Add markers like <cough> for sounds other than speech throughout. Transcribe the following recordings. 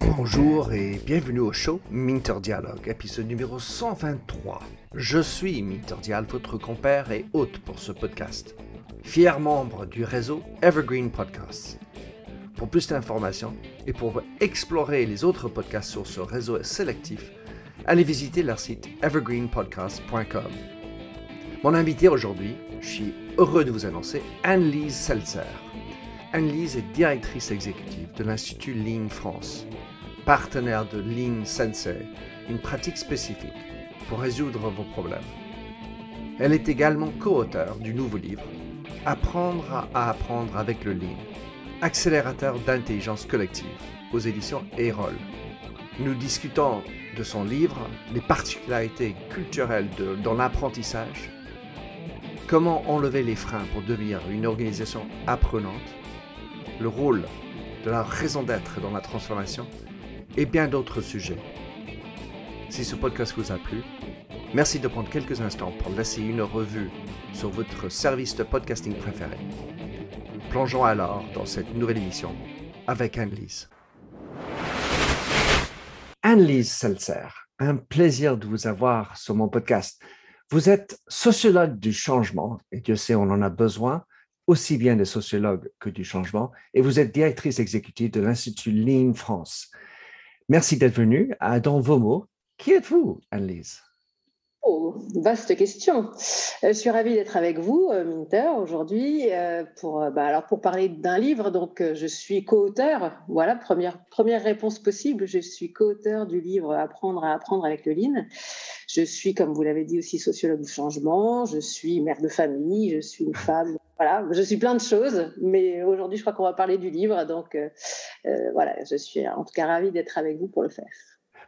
Bonjour et bienvenue au show Minter Dialogue, épisode numéro 123. Je suis Minter Dial, votre compère et hôte pour ce podcast. Fier membre du réseau Evergreen Podcasts. Pour plus d'informations et pour explorer les autres podcasts sur ce réseau sélectif, allez visiter leur site evergreenpodcast.com. Mon invité aujourd'hui, je suis heureux de vous annoncer Anne-Lise Seltzer. Anne-Lise est directrice exécutive de l'Institut Lean France, partenaire de Lean Sensei, une pratique spécifique pour résoudre vos problèmes. Elle est également co-auteure du nouveau livre Apprendre à apprendre avec le Lean, accélérateur d'intelligence collective aux éditions Erol. Nous discutons de son livre, les particularités culturelles dans l'apprentissage, comment enlever les freins pour devenir une organisation apprenante, le rôle de la raison d'être dans la transformation et bien d'autres sujets. Si ce podcast vous a plu, merci de prendre quelques instants pour laisser une revue sur votre service de podcasting préféré. Plongeons alors dans cette nouvelle émission avec Anne-Lise. Anne-Lise Seltzer, un plaisir de vous avoir sur mon podcast. Vous êtes sociologue du changement, et Dieu sait, on en a besoin, aussi bien des sociologues que du changement, et vous êtes directrice exécutive de l'Institut Lean France. Merci d'être venue. Dans vos mots, qui êtes-vous, Anne-Lise? Oh, vaste question. Euh, je suis ravie d'être avec vous, euh, Minter, aujourd'hui, euh, pour, bah, alors pour parler d'un livre. Donc, je suis co-auteur. Voilà, première, première réponse possible. Je suis co-auteur du livre Apprendre à apprendre avec le Lean. Je suis, comme vous l'avez dit, aussi sociologue du changement. Je suis mère de famille. Je suis une femme. Voilà, je suis plein de choses. Mais aujourd'hui, je crois qu'on va parler du livre. Donc, voilà, je suis en tout cas ravie d'être avec vous pour le faire.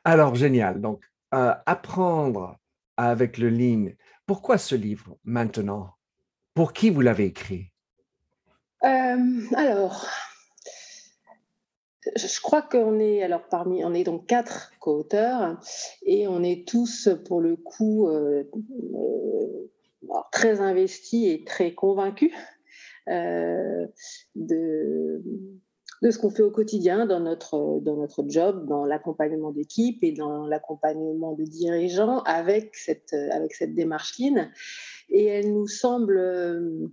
Alors, génial. Donc, apprendre avec le Lean. Pourquoi ce livre maintenant? Pour qui vous l'avez écrit? Euh, Alors, je crois qu'on est alors parmi, on est donc quatre co-auteurs et on est tous pour le coup euh, euh, très investis et très convaincus de de ce qu'on fait au quotidien dans notre, dans notre job, dans l'accompagnement d'équipe et dans l'accompagnement de dirigeants avec cette, avec cette démarche Lean. Et elle nous semble euh,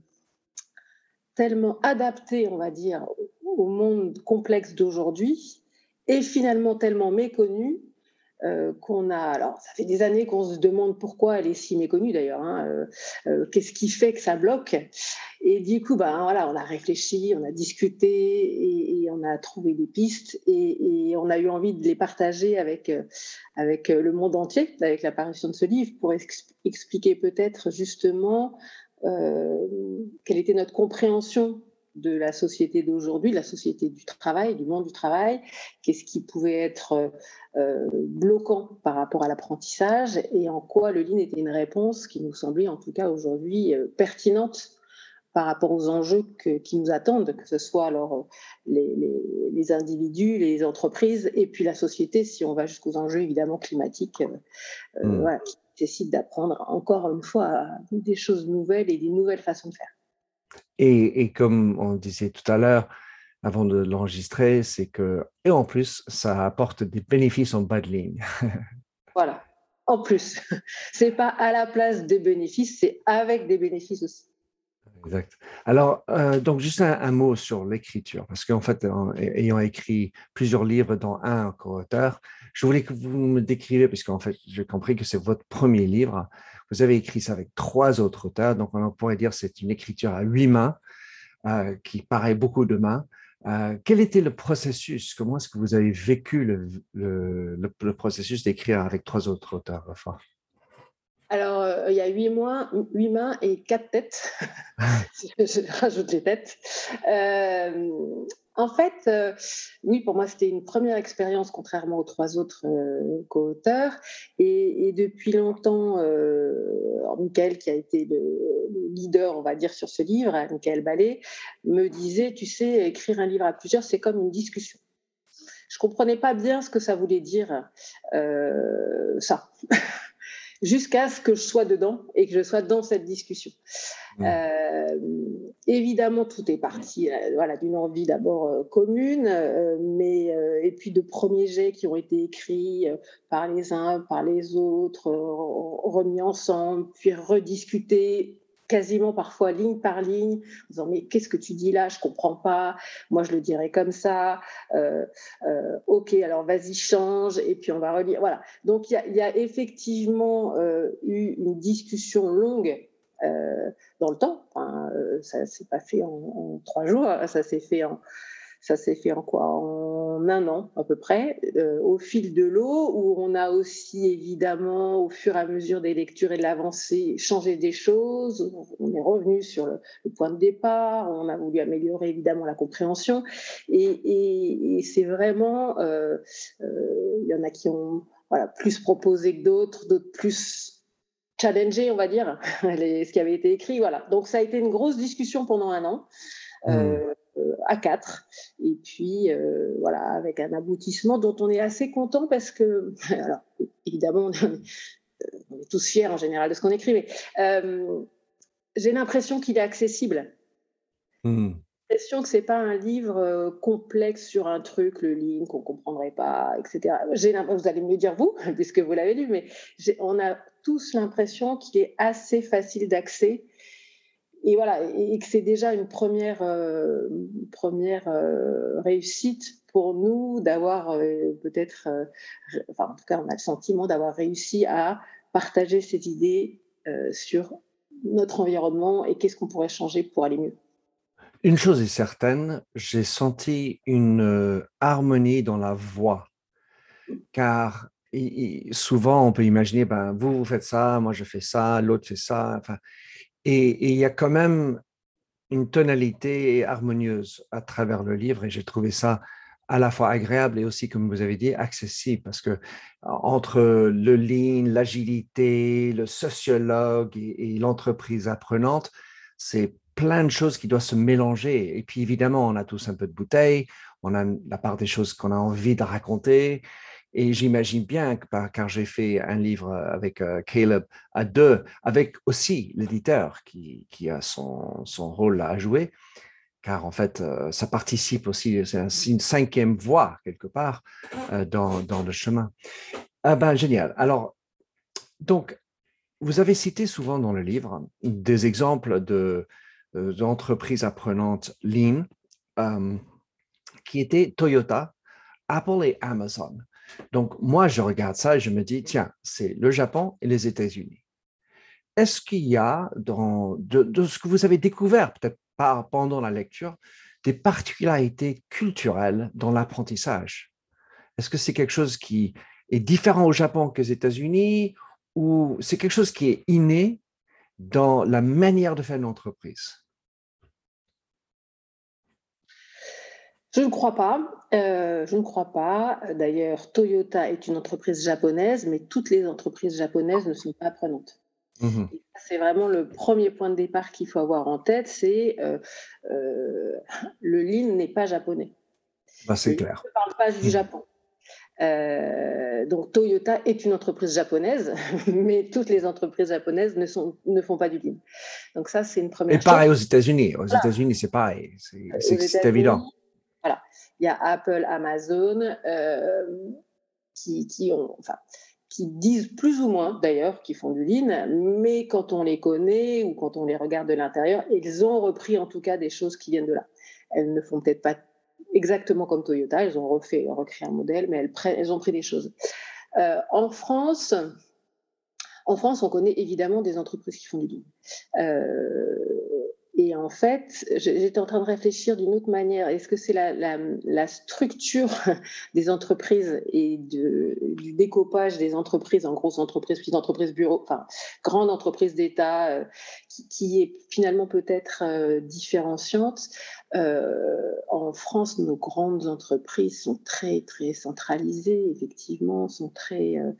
tellement adaptée, on va dire, au monde complexe d'aujourd'hui et finalement tellement méconnue euh, qu'on a. Alors, ça fait des années qu'on se demande pourquoi elle est si méconnue d'ailleurs. Hein, euh, euh, qu'est-ce qui fait que ça bloque? Et du coup, ben, voilà, on a réfléchi, on a discuté et, on a trouvé des pistes et, on a eu envie de les partager avec, avec le monde entier, avec l'apparition de ce livre, pour expliquer peut-être justement quelle était notre compréhension de la société d'aujourd'hui, de la société du travail, du monde du travail, qu'est-ce qui pouvait être euh, bloquant par rapport à l'apprentissage et en quoi le Lean était une réponse qui nous semblait en tout cas aujourd'hui euh, pertinente par rapport aux enjeux qui nous attendent, que ce soit alors les, individus, les entreprises et puis la société, si on va jusqu'aux enjeux évidemment climatiques, euh, mmh. voilà, qui nécessitent d'apprendre encore une fois des choses nouvelles et des nouvelles façons de faire. Et, comme on disait tout à l'heure, avant de l'enregistrer, c'est que, et en plus, ça apporte des bénéfices en bas de ligne. <laughs> voilà, en plus. <laughs> C'est pas à la place des bénéfices, c'est avec des bénéfices aussi. Exact. Alors, euh, donc, juste un, mot sur l'écriture, parce qu'en fait, ayant écrit plusieurs livres, dont un co-auteur, je voulais que vous me décriviez, puisqu'en fait, j'ai compris que c'est votre premier livre. Vous avez écrit ça avec trois autres auteurs, donc on pourrait dire que c'est une écriture à huit mains, euh, qui paraît beaucoup de mains. Euh, quel était le processus? Comment est-ce que vous avez vécu le, processus d'écrire avec trois autres auteurs enfin alors, euh, il y a huit, mois, huit mains et quatre têtes. <laughs> je, rajoute les têtes. En fait, euh, oui, pour moi, c'était une première expérience, contrairement aux trois autres euh, co-auteurs. Et, depuis longtemps, euh, Michael, qui a été le, leader, on va dire, sur ce livre, Michael Ballet, me disait, tu sais, écrire un livre à plusieurs, c'est comme une discussion. Je comprenais pas bien ce que ça voulait dire, ça. <laughs> Jusqu'à ce que je sois dedans et que je sois dans cette discussion. évidemment, tout est parti voilà, d'une envie d'abord commune, mais et puis de premiers jets qui ont été écrits par les uns, par les autres, remis ensemble, puis rediscutés quasiment parfois ligne par ligne, en disant mais qu'est-ce que tu dis là, je comprends pas, moi je le dirais comme ça, euh, euh, ok alors vas-y change et puis on va relire, voilà. Donc il y, a effectivement euh, eu une discussion longue dans le temps, enfin, ça s'est pas fait en, trois jours, ça s'est fait en ça s'est fait en quoi? Un an à peu près, euh, au fil de l'eau, où on a aussi évidemment, au fur et à mesure des lectures et de l'avancée, changé des choses. On est revenu sur le, point de départ, on a voulu améliorer évidemment la compréhension. Et, c'est vraiment, euh, euh, il y en a qui ont voilà, plus proposé que d'autres, d'autres plus challengé, on va dire, <laughs> ce qui avait été écrit. Voilà. Donc ça a été une grosse discussion pendant un an. Mmh. À quatre. Et puis, euh, voilà, avec un aboutissement dont on est assez content parce que, <laughs> alors, évidemment, <laughs> on est, tous fiers en général de ce qu'on écrit, mais euh, j'ai l'impression qu'il est accessible. Mmh. J'ai l'impression que c'est pas un livre complexe sur un truc, le ligne qu'on comprendrait pas, etc. J'ai vous allez me dire vous, <laughs> puisque vous l'avez lu, mais on a tous l'impression qu'il est assez facile d'accès et voilà, et que c'est déjà une première, euh, première euh, réussite pour nous d'avoir euh, peut-être, enfin en tout cas on a le sentiment d'avoir réussi à partager ces idées sur notre environnement et qu'est-ce qu'on pourrait changer pour aller mieux. Une chose est certaine, j'ai senti une harmonie dans la voix, car souvent on peut imaginer, ben, vous, vous faites ça, moi je fais ça, l'autre fait ça. Et il y a quand même une tonalité harmonieuse à travers le livre et j'ai trouvé ça à la fois agréable et aussi, comme vous avez dit, accessible parce que entre le lean, l'agilité, le sociologue et, l'entreprise apprenante, c'est plein de choses qui doivent se mélanger. Et puis évidemment, on a tous un peu de bouteille, on a la part des choses qu'on a envie de raconter, et j'imagine bien, car j'ai fait un livre avec euh, Caleb à deux, avec aussi l'éditeur qui, qui, a son, son, rôle à jouer, car en fait, euh, ça participe aussi, c'est une cinquième voie quelque part euh, dans, dans, le chemin. Ah ben, génial. Alors, donc, vous avez cité souvent dans le livre des exemples de, d'entreprises apprenantes Lean, qui étaient Toyota, Apple et Amazon. Donc, moi, je regarde ça et je me dis, tiens, c'est le Japon et les États-Unis. Est-ce qu'il y a, dans, de, ce que vous avez découvert, peut-être pendant la lecture, des particularités culturelles dans l'apprentissage? Est-ce que c'est quelque chose qui est différent au Japon qu'aux États-Unis ou c'est quelque chose qui est inné dans la manière de faire une entreprise? Je ne crois pas. Euh, je ne crois pas. D'ailleurs, Toyota est une entreprise japonaise, mais toutes les entreprises japonaises ne sont pas apprenantes. Mhm. C'est vraiment le premier point de départ qu'il faut avoir en tête, c'est euh, euh, le lean n'est pas japonais. Bah, c'est clair. On ne parle pas du mhm. Japon. donc Toyota est une entreprise japonaise, <laughs> mais toutes les entreprises japonaises ne, sont, ne font pas du lean. Donc ça, c'est une première. Et pareil aux États-Unis. Aux États-Unis, c'est pareil. C'est évident. Voilà. Il y a Apple, Amazon euh, qui, disent plus ou moins d'ailleurs qu'ils font du lean, mais quand on les connaît ou quand on les regarde de l'intérieur, ils ont repris en tout cas des choses qui viennent de là. Elles ne font peut-être pas exactement comme Toyota, elles ont refait, recréé un modèle, mais elles, elles ont pris des choses. Euh, en France, en France, on connaît évidemment des entreprises qui font du lean. Euh, et en fait, j'étais en train de réfléchir d'une autre manière. Est-ce que c'est la, structure <laughs> des entreprises et du découpage des entreprises en grosses entreprises, petites entreprises bureaux, enfin grandes entreprises d'État, euh, qui, qui, est finalement peut-être euh, différenciante euh, en France, nos grandes entreprises sont très, très centralisées, effectivement, sont très euh,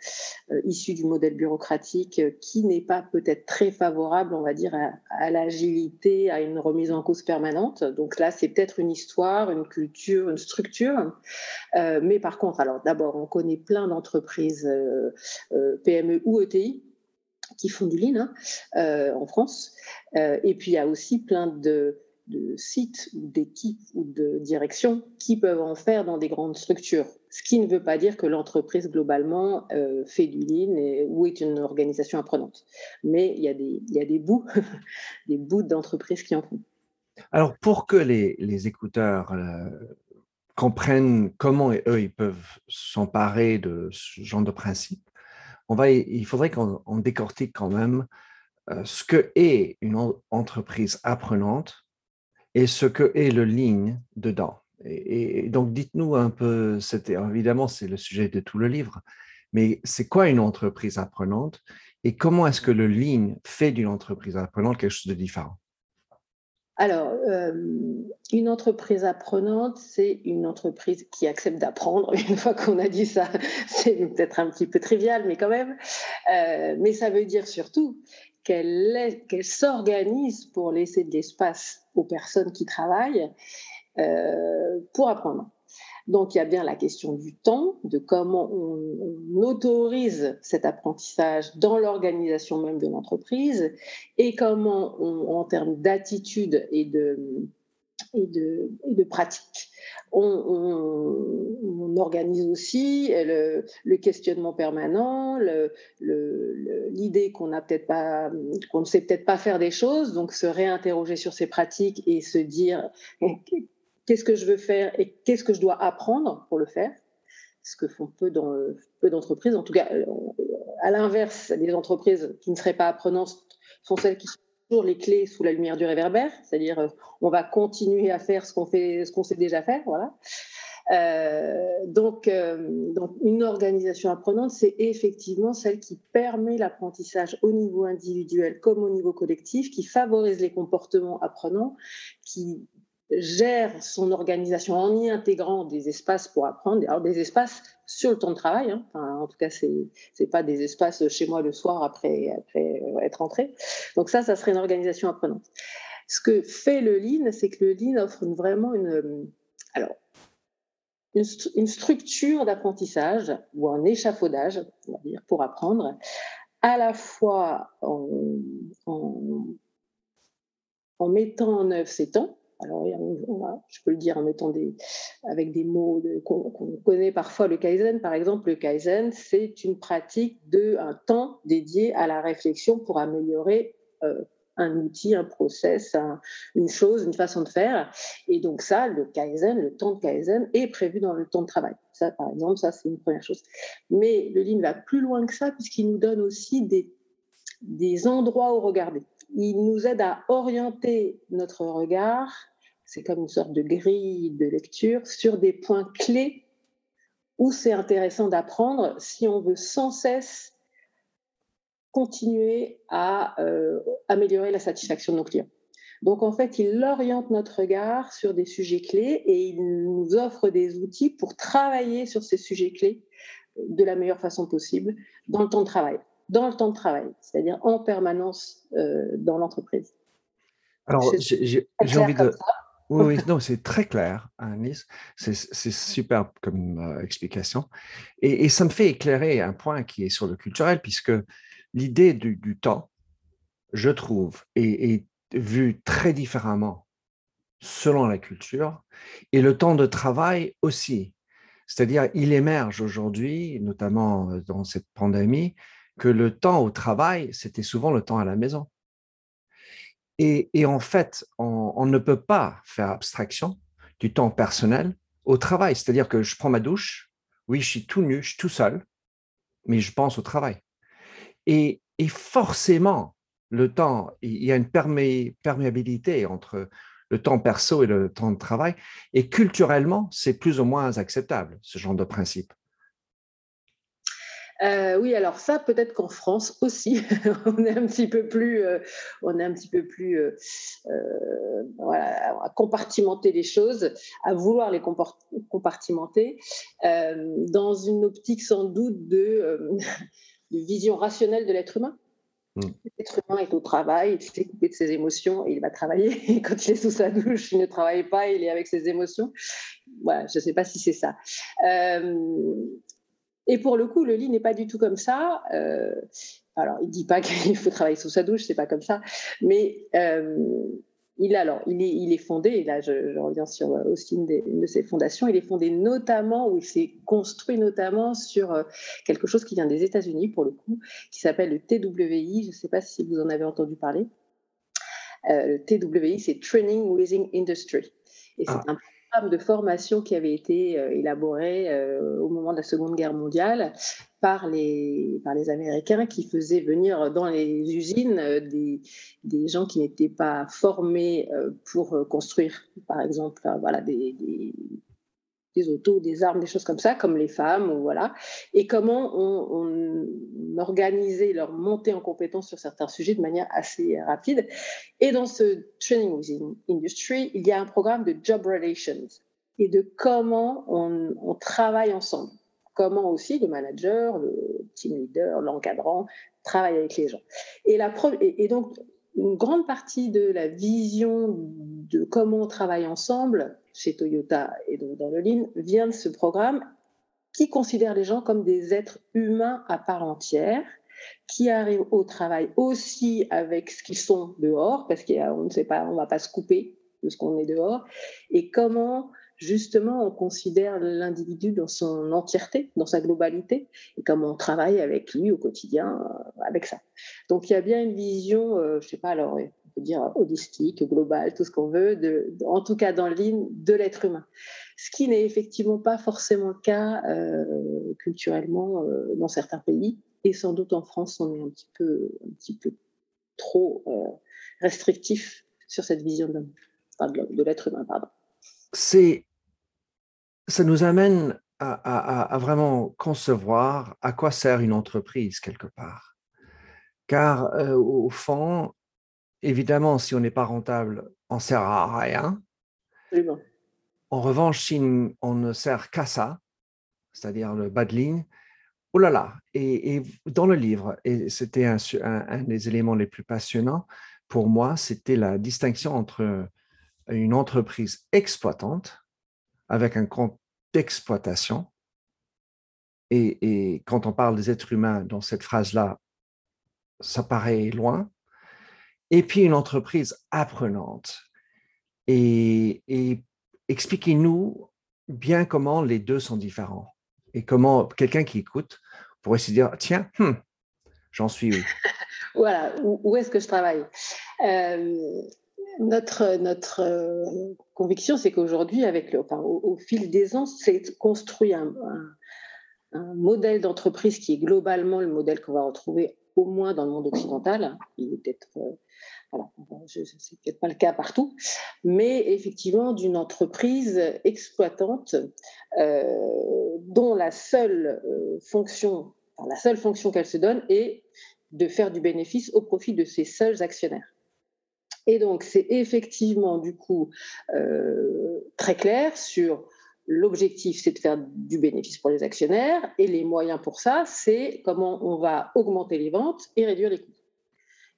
euh, issues du modèle bureaucratique qui n'est pas peut-être très favorable, on va dire, à, l'agilité, à une remise en cause permanente. Donc là, c'est peut-être une histoire, une culture, une structure. mais par contre, alors d'abord, on connaît plein d'entreprises PME ou ETI qui font du lean hein, en France. et puis, il y a aussi plein de de sites ou d'équipes ou de directions qui peuvent en faire dans des grandes structures. Ce qui ne veut pas dire que l'entreprise globalement euh, fait du lean ou est une organisation apprenante. Mais il y a des, il y a des bouts, <laughs> des bouts d'entreprise qui en font. Alors pour que les, les écouteurs euh, comprennent comment eux ils peuvent s'emparer de ce genre de principe, on va, il faudrait qu'on décortique quand même euh, ce que est une entreprise apprenante et ce que est le ligne dedans. Et, donc, dites-nous un peu, évidemment, c'est le sujet de tout le livre, mais c'est quoi une entreprise apprenante et comment est-ce que le ligne fait d'une entreprise apprenante quelque chose de différent? Alors, euh, une entreprise apprenante, c'est une entreprise qui accepte d'apprendre. <laughs> Une fois qu'on a dit ça, c'est peut-être un petit peu trivial, mais quand même. Euh, mais ça veut dire surtout qu'elle s'organise pour laisser de l'espace aux personnes qui travaillent euh, pour apprendre. Donc il y a bien la question du temps, de comment on, autorise cet apprentissage dans l'organisation même de l'entreprise et comment en termes d'attitude et de, et de, et pratique. On, organise aussi le, questionnement permanent, l'idée qu'on ne sait peut-être pas faire des choses, donc se réinterroger sur ses pratiques et se dire qu'est-ce que je veux faire et qu'est-ce que je dois apprendre pour le faire? Ce que font peu d'entreprises. En tout cas, à l'inverse, les entreprises qui ne seraient pas apprenantes sont celles qui sont toujours les clés sous la lumière du réverbère, c'est-à-dire euh, on va continuer à faire ce qu'on fait, ce qu'on sait déjà faire, voilà. Euh, donc, euh, donc, une organisation apprenante, c'est effectivement celle qui permet l'apprentissage au niveau individuel comme au niveau collectif, qui favorise les comportements apprenants, qui gère son organisation en y intégrant des espaces pour apprendre, alors des espaces sur le temps de travail, hein. en tout cas c'est c'est pas des espaces chez moi le soir après après être rentré. Donc ça, ça serait une organisation apprenante. Ce que fait le Lean, c'est que le Lean offre vraiment une alors une, structure d'apprentissage ou un échafaudage, on dire, pour apprendre, à la fois en, en mettant en œuvre ses temps, alors, je peux le dire en mettant des, avec des mots qu'on connaît parfois, le Kaizen, par exemple. Le Kaizen, c'est une pratique de un temps dédié à la réflexion pour améliorer euh, un outil, un process, une chose, une façon de faire. Et donc ça, le Kaizen, le temps de Kaizen est prévu dans le temps de travail. Ça, par exemple, ça, c'est une première chose. Mais le Lean va plus loin que ça puisqu'il nous donne aussi des, des endroits où regarder il nous aide à orienter notre regard, c'est comme une sorte de grille de lecture, sur des points clés où c'est intéressant d'apprendre si on veut sans cesse continuer à euh, améliorer la satisfaction de nos clients. Donc en fait, il oriente notre regard sur des sujets clés et il nous offre des outils pour travailler sur ces sujets clés de la meilleure façon possible dans le temps de travail dans le temps de travail, c'est-à-dire en permanence euh, dans l'entreprise. Alors, j'ai envie de... Oui, oui, non, c'est très clair, Anis. C'est super comme euh, explication. Et, ça me fait éclairer un point qui est sur le culturel, puisque l'idée du, temps, je trouve, est, est vue très différemment selon la culture, et le temps de travail aussi. C'est-à-dire, il émerge aujourd'hui, notamment euh, dans cette pandémie, que le temps au travail, c'était souvent le temps à la maison. Et, en fait, on, ne peut pas faire abstraction du temps personnel au travail. C'est-à-dire que je prends ma douche, oui, je suis tout nu, je suis tout seul, mais je pense au travail. Et, forcément, le temps, il y a une perméabilité entre le temps perso et le temps de travail. Et culturellement, c'est plus ou moins acceptable, ce genre de principe. Euh, oui, alors ça, peut-être qu'en France aussi, <laughs> on est un petit peu plus, euh, on est un petit peu plus, euh, voilà, à compartimenter les choses, à vouloir les compartimenter, dans une optique sans doute de, <laughs> vision rationnelle de l'être humain. Hmm. L'être humain est au travail, il s'est coupé de ses émotions et il va travailler. <laughs> Et quand il est sous sa douche, il ne travaille pas, il est avec ses émotions. Voilà, je ne sais pas si c'est ça. Et pour le coup, le lit n'est pas du tout comme ça. Euh, alors, il dit pas qu'il <laughs> faut travailler sous sa douche, c'est pas comme ça. Mais euh, il, alors, il, est, il est fondé, et là je, reviens sur euh, aussi une, de ses fondations, il est fondé notamment, ou il s'est construit notamment sur quelque chose qui vient des États-Unis pour le coup, qui s'appelle le TWI, je ne sais pas si vous en avez entendu parler. le TWI, c'est Training Within Industry. Et c'est ah. De formation qui avait été euh, élaborée euh, au moment de la Seconde Guerre mondiale par les, par les Américains qui faisaient venir dans les usines euh, des, des gens qui n'étaient pas formés pour construire, par exemple, voilà, des autos, des armes, des choses comme ça, comme les femmes, ou voilà, et comment on, organisait leur montée en compétence sur certains sujets de manière assez rapide. Et dans ce Training Within Industry, il y a un programme de job relations et de comment on, travaille ensemble, comment aussi le manager, le team leader, l'encadrant travaille avec les gens. Et, la, et donc, une grande partie de la vision de comment on travaille ensemble chez Toyota et donc dans le Lean vient de ce programme qui considère les gens comme des êtres humains à part entière, qui arrivent au travail aussi avec ce qu'ils sont dehors, parce qu'on ne sait pas, on ne va pas se couper de ce qu'on est dehors, et comment justement on considère l'individu dans son entièreté, dans sa globalité, et comment on travaille avec lui au quotidien, euh, avec ça. Donc il y a bien une vision, euh, je ne sais pas, alors on peut dire holistique, globale, tout ce qu'on veut, en tout cas dans ligne de l'être humain. Ce qui n'est effectivement pas forcément le cas euh, culturellement dans certains pays, et sans doute en France, on est un petit peu, un petit peu trop restrictif sur cette vision de l'être humain. Pardon c'est, ça nous amène à, vraiment concevoir à quoi sert une entreprise quelque part. Car euh, au fond, évidemment, si on n'est pas rentable, on ne sert à rien. En revanche, si on ne sert qu'à ça, c'est-à-dire le bas de ligne, oh là là, et, dans le livre, et c'était un, un, des éléments les plus passionnants pour moi, c'était la distinction entre une entreprise exploitante avec un compte d'exploitation. Et, quand on parle des êtres humains dans cette phrase-là, ça paraît loin. Et puis une entreprise apprenante. Et, expliquez-nous bien comment les deux sont différents. Et comment quelqu'un qui écoute pourrait se dire, tiens, hmm, j'en suis où? <laughs> Voilà, où, est-ce que je travaille? Euh, notre, euh, conviction, c'est qu'aujourd'hui, avec le, au, fil des ans, c'est construit un, modèle d'entreprise qui est globalement le modèle qu'on va retrouver au moins dans le monde occidental. Il est peut-être, euh, c'est peut-être pas le cas partout, mais effectivement d'une entreprise exploitante euh, dont la seule fonction, la seule fonction qu'elle se donne est de faire du bénéfice au profit de ses seuls actionnaires. Et donc, c'est effectivement, du coup, euh, très clair sur l'objectif, c'est de faire du bénéfice pour les actionnaires, et les moyens pour ça, c'est comment on va augmenter les ventes et réduire les coûts.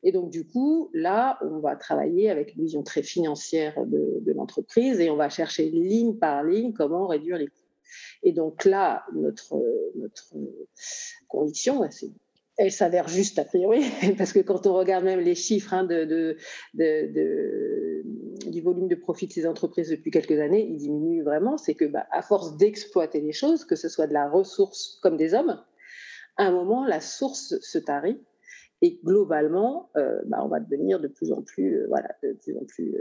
Et donc, du coup, là, on va travailler avec une vision très financière de, l'entreprise et on va chercher ligne par ligne comment réduire les coûts. Et donc là, notre, notre conviction, c'est elle s'avère juste a priori, <laughs> parce que quand on regarde même les chiffres hein, du volume de profit de ces entreprises depuis quelques années, il diminue vraiment. C'est que, bah, à force d'exploiter les choses, que ce soit de la ressource comme des hommes, à un moment, la source se tarit et globalement, euh, bah, on va devenir de plus en plus, euh, voilà, de plus en plus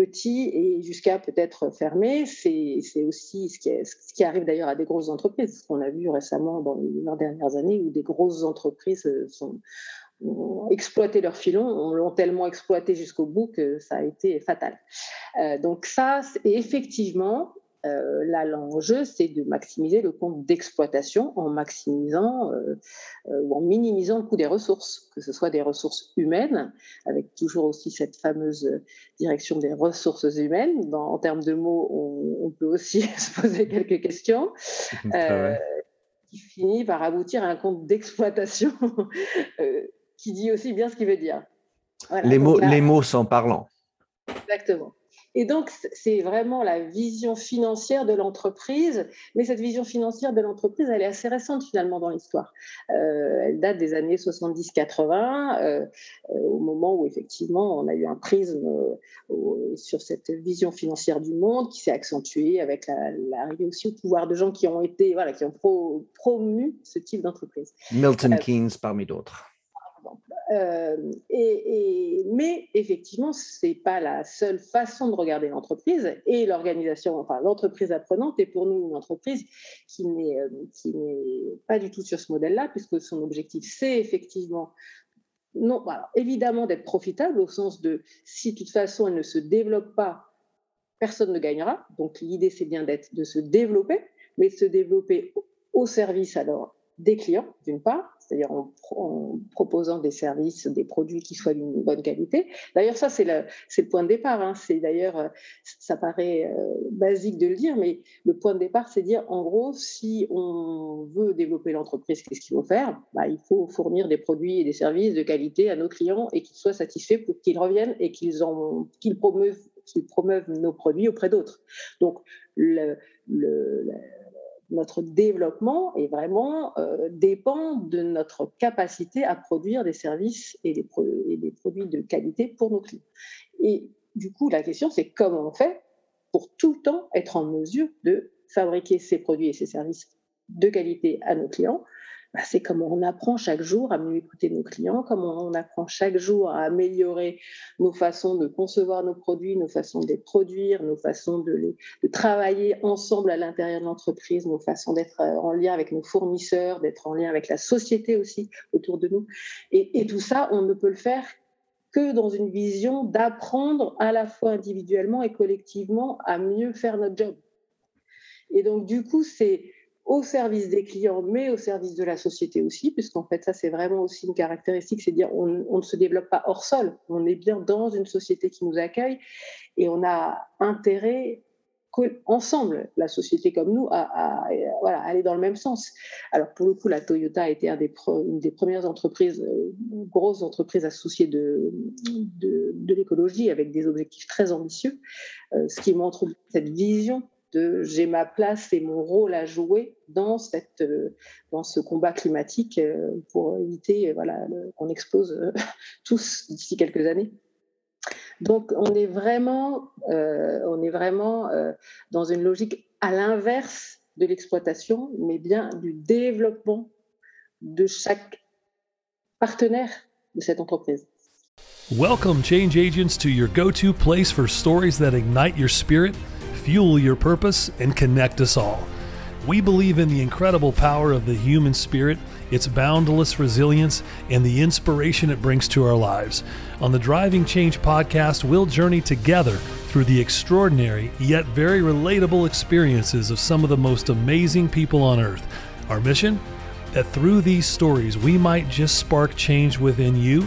euh, petit et jusqu'à peut-être fermé. C'est aussi ce qui, ce qui arrive d'ailleurs à des grosses entreprises, ce qu'on a vu récemment dans les dernières années où des grosses entreprises ont exploité leur filon, l'ont tellement exploité jusqu'au bout que ça a été fatal. donc ça, effectivement, euh, là, l'enjeu, c'est de maximiser le compte d'exploitation en maximisant euh, euh, ou en minimisant le coût des ressources, que ce soit des ressources humaines, avec toujours aussi cette fameuse direction des ressources humaines. en termes de mots, on, peut aussi <laughs> se poser quelques questions. <laughs> qui finit par aboutir à un compte d'exploitation <laughs> qui dit aussi bien ce qu'il veut dire. les, mots, les mots sont parlants. Exactement. Et donc, c'est vraiment la vision financière de l'entreprise. Mais cette vision financière de l'entreprise, elle est assez récente finalement dans l'histoire. Euh, elle date des années 70-80, euh, au moment où effectivement on a eu un prisme sur cette vision financière du monde qui s'est accentuée avec l'arrivée aussi au pouvoir de gens qui ont été, voilà, qui ont promu ce type d'entreprise. Milton Keynes parmi d'autres. Euh, mais effectivement, ce n'est pas la seule façon de regarder l'entreprise. Et l'organisation, enfin l'entreprise apprenante est pour nous une entreprise qui n'est, euh, pas du tout sur ce modèle-là, puisque son objectif, c'est effectivement non, évidemment d'être profitable au sens de si de toute façon elle ne se développe pas, personne ne gagnera. Donc l'idée c'est bien de se développer, mais de se développer au service alors des clients d'une part, c'est-à-dire en, proposant des services, des produits qui soient d'une bonne qualité. D'ailleurs, ça, c'est le, point de départ. Hein. C'est d'ailleurs, euh, ça paraît euh, basique de le dire, mais le point de départ, c'est dire, en gros, si on veut développer l'entreprise, qu'est-ce qu'il faut faire? Bah, Il faut fournir des produits et des services de qualité à nos clients et qu'ils soient satisfaits pour qu'ils reviennent et qu'ils promeuvent, nos produits auprès d'autres. Donc, le notre développement est vraiment euh, dépend de notre capacité à produire des services et des, et des, produits de qualité pour nos clients. Et du coup, la question, c'est comment on fait pour tout le temps être en mesure de fabriquer ces produits et ces services de qualité à nos clients bah, c'est comment on apprend chaque jour à mieux écouter nos clients, comment on apprend chaque jour à améliorer nos façons de concevoir nos produits, nos façons de les produire, nos façons de, travailler ensemble à l'intérieur de l'entreprise, nos façons d'être euh, en lien avec nos fournisseurs, d'être en lien avec la société aussi autour de nous. Et tout ça, on ne peut le faire que dans une vision d'apprendre à la fois individuellement et collectivement à mieux faire notre job. Et donc, du coup, c'est au service des clients, mais au service de la société aussi, puisqu'en fait, ça, c'est vraiment aussi une caractéristique, c'est dire on, ne se développe pas hors sol, on est bien dans une société qui nous accueille et on a intérêt ensemble, la société comme nous, à, aller dans le même sens. Alors pour le coup, la Toyota a été une des premières entreprises, euh, grosses entreprises associées de, de, de l'écologie avec des objectifs très ambitieux, euh, ce qui montre cette vision de j'ai ma place et mon rôle à jouer dans, cette, euh, dans ce combat climatique euh, pour éviter voilà, qu'on explose euh, <laughs> tous d'ici quelques années. Donc on est vraiment, on est vraiment dans une logique à l'inverse de l'exploitation, mais bien du développement de chaque partenaire de cette entreprise. Welcome change agents to your go-to place for stories that ignite your spirit fuel your purpose, and connect us all. We believe in the incredible power of the human spirit, its boundless resilience, and the inspiration it brings to our lives. On the Driving Change podcast, we'll journey together through the extraordinary yet very relatable experiences of some of the most amazing people on earth. Our mission? That through these stories, we might just spark change within you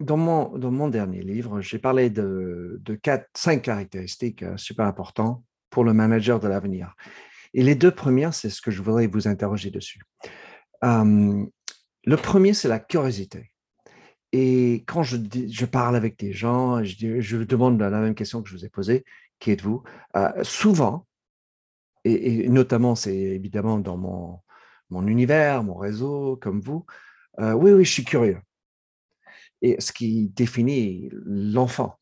dans mon, dans mon dernier livre, j'ai parlé de, de quatre, cinq caractéristiques euh, super importantes pour le manager de l'avenir. Et les deux premières, c'est ce que je voudrais vous interroger dessus. le premier, c'est la curiosité. Et quand je, je parle avec des gens, je, je, demande la même question que je vous ai posée, qui êtes-vous? Euh, Souvent, et, notamment, c'est évidemment dans mon, mon univers, mon réseau, comme vous, euh, oui, oui, je suis curieux et ce qui définit l'enfant.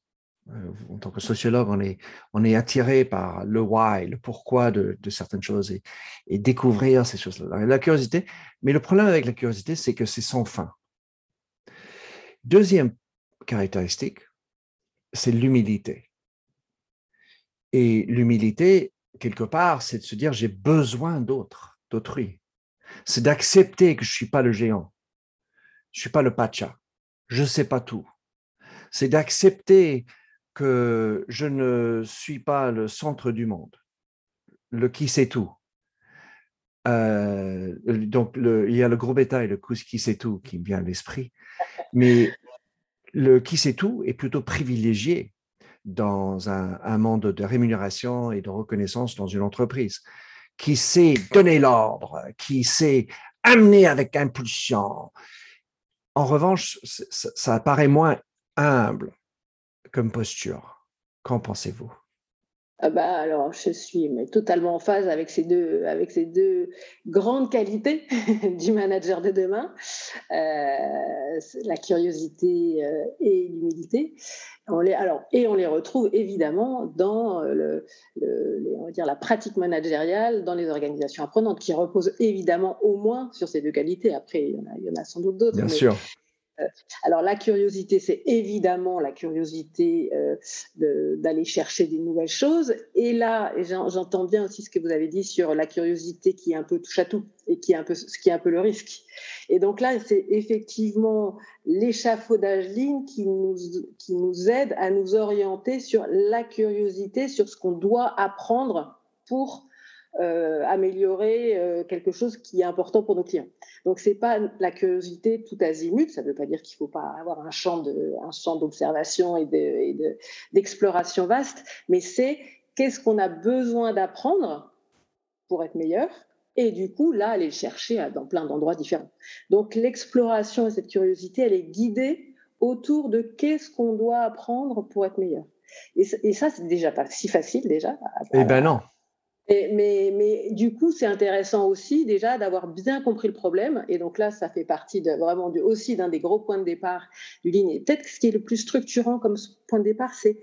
Euh, en tant que sociologue, on est, on est attiré par le why, le pourquoi de, certaines choses et, découvrir ces choses-là. La curiosité, mais le problème avec la curiosité, c'est que c'est sans fin. Deuxième caractéristique, c'est l'humilité. Et l'humilité, quelque part, c'est de se dire j'ai besoin d'autres, d'autrui. C'est d'accepter que je ne suis pas le géant, je ne suis pas le pacha, je ne sais pas tout. C'est d'accepter que je ne suis pas le centre du monde, le qui sait tout. Euh, donc, il y a le gros bêta et le qui sait tout qui me vient à l'esprit. Mais le qui sait tout est plutôt privilégié dans un, un, monde de rémunération et de reconnaissance dans une entreprise, qui sait donner l'ordre, qui sait amener avec impulsion. En revanche, ça apparaît moins humble comme posture. Qu'en pensez-vous? Ah bah alors, je suis mais totalement en phase avec ces deux, avec ces deux grandes qualités <laughs> du manager de demain, euh, la curiosité euh, et l'humilité. On les, alors, et on les retrouve évidemment dans le, on va dire la pratique managériale dans les organisations apprenantes, qui repose évidemment au moins sur ces deux qualités. Après, il y en a, il y en a sans doute d'autres. Bien sûr. Euh, alors la curiosité, c'est évidemment la curiosité euh, d'aller chercher des nouvelles choses. Et là, j'entends bien aussi ce que vous avez dit sur la curiosité qui est un peu touche à tout et qui est un peu ce qui est un peu le risque. Et donc là, c'est effectivement l'échafaudage ligne qui nous qui nous aide à nous orienter sur la curiosité, sur ce qu'on doit apprendre pour euh, améliorer quelque chose qui est important pour nos clients. Donc, ce n'est pas la curiosité tout azimut. Ça ne veut pas dire qu'il ne faut pas avoir un champ, d'observation et, d'exploration vaste, mais c'est qu'est-ce qu'on a besoin d'apprendre pour être meilleur et du coup, là, aller le chercher dans plein d'endroits différents. Donc, l'exploration et cette curiosité, elle est guidée autour de qu'est-ce qu'on doit apprendre pour être meilleur. Et, et ça, c'est déjà pas si facile, déjà. Eh ben non mais, du coup, c'est intéressant aussi déjà d'avoir bien compris le problème. Et donc là, ça fait partie vraiment aussi d'un des gros points de départ du ligne. Et peut-être que ce qui est le plus structurant comme point de départ, c'est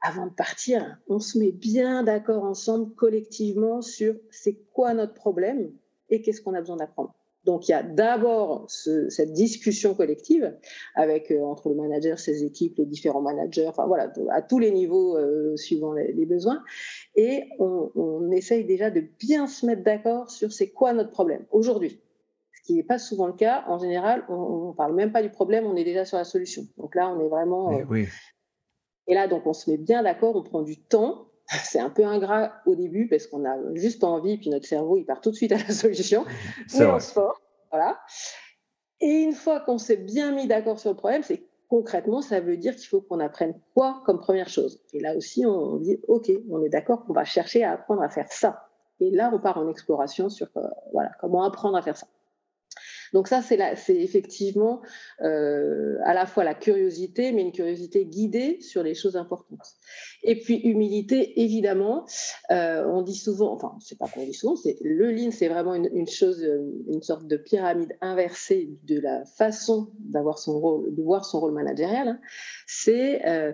avant de partir, on se met bien d'accord ensemble collectivement sur c'est quoi notre problème et qu'est-ce qu'on a besoin d'apprendre. Donc, il y a d'abord cette discussion collective avec euh, entre le manager, ses équipes, les différents managers, enfin voilà, à tous les niveaux euh, suivant les, besoins. Et on, on, essaye déjà de bien se mettre d'accord sur c'est quoi notre problème aujourd'hui. Ce qui n'est pas souvent le cas. En général, on ne parle même pas du problème, on est déjà sur la solution. Donc là, on est vraiment. Euh, oui. Et là, donc, on se met bien d'accord, on prend du temps c'est un peu ingrat au début parce qu'on a juste envie, puis notre cerveau, il part tout de suite à la solution. <laughs> Mais on se force. Voilà. Et une fois qu'on s'est bien mis d'accord sur le problème, c'est concrètement, ça veut dire qu'il faut qu'on apprenne quoi comme première chose. Et là aussi, on dit, OK, on est d'accord qu'on va chercher à apprendre à faire ça. Et là, on part en exploration sur euh, voilà, comment apprendre à faire ça. Donc ça, c'est effectivement euh, à la fois la curiosité, mais une curiosité guidée sur les choses importantes. Et puis humilité, évidemment, euh, on dit souvent, enfin, c'est pas qu'on dit souvent, c'est le lean, c'est vraiment une, chose, une sorte de pyramide inversée de la façon d'avoir son rôle, de voir son rôle managérial. Hein. C'est euh,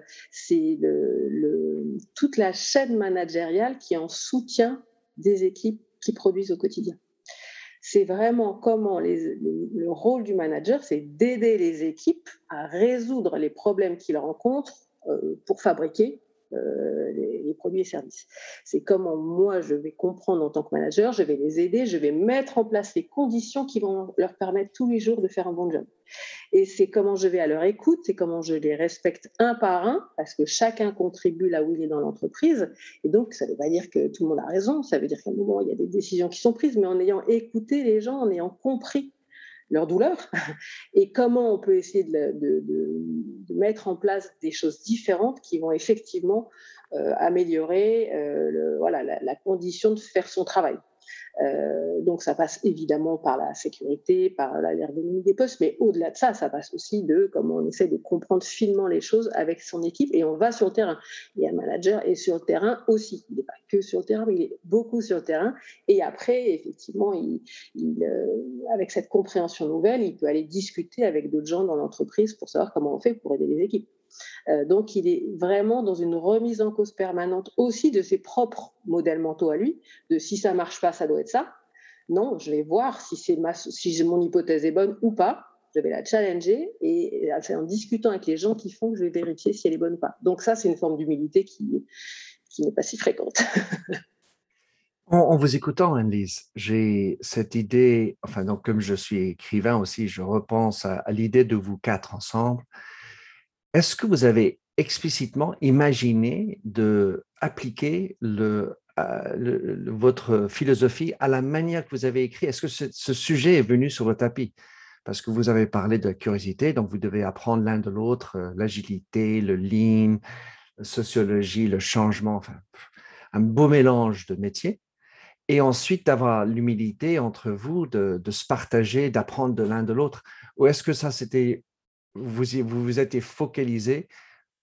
toute la chaîne managériale qui en soutien des équipes qui produisent au quotidien c'est vraiment comment le rôle du manager, c'est d'aider les équipes à résoudre les problèmes qu'ils rencontrent euh, pour fabriquer euh, les, produits et services. C'est comment moi je vais comprendre en tant que manager, je vais les aider, je vais mettre en place les conditions qui vont leur permettre tous les jours de faire un bon job. Et c'est comment je vais à leur écoute, c'est comment je les respecte un par un, parce que chacun contribue là où il est dans l'entreprise. Et donc, ça ne veut pas dire que tout le monde a raison, ça veut dire qu'à un moment, il y a des décisions qui sont prises, mais en ayant écouté les gens, en ayant compris leur douleur <laughs> et comment on peut essayer de, mettre en place des choses différentes qui vont effectivement euh, améliorer euh, voilà, la, condition de faire son travail. Euh, donc ça passe évidemment par la sécurité, par l'ergonomie des postes, mais au-delà de ça, ça passe aussi de comment on essaie de comprendre finement les choses avec son équipe et on va sur le terrain. A un manager et sur le terrain aussi. Il n'est pas que sur le terrain, mais il est beaucoup sur le terrain. Et après, effectivement, euh, avec cette compréhension nouvelle, il peut aller discuter avec d'autres gens dans l'entreprise pour savoir comment on fait pour aider les équipes. Euh, donc, il est vraiment dans une remise en cause permanente aussi de ses propres modèles mentaux à lui, de si ça marche pas, ça doit être ça. Non, je vais voir si, c'est si mon hypothèse est bonne ou pas. Je vais la challenger et en discutant avec les gens qui font je vais vérifier si elle est bonne ou pas. Donc ça, c'est une forme d'humilité qui, qui n'est pas si fréquente. <laughs> En, vous écoutant, Anne-Lise, j'ai cette idée, enfin, donc, comme je suis écrivain aussi, je repense à l'idée de vous quatre ensemble est-ce que vous avez explicitement imaginé de appliquer le votre philosophie à la manière que vous avez écrit? Est-ce que ce, sujet est venu sur le tapis? Parce que vous avez parlé de la curiosité, donc vous devez apprendre l'un de l'autre, euh, l'agilité, le lean, la sociologie, le changement, enfin, un beau mélange de métiers. Et ensuite d'avoir l'humilité entre vous de, se partager, d'apprendre de l'un de l'autre. Ou est-ce que ça, c'était, vous, vous vous êtes focalisé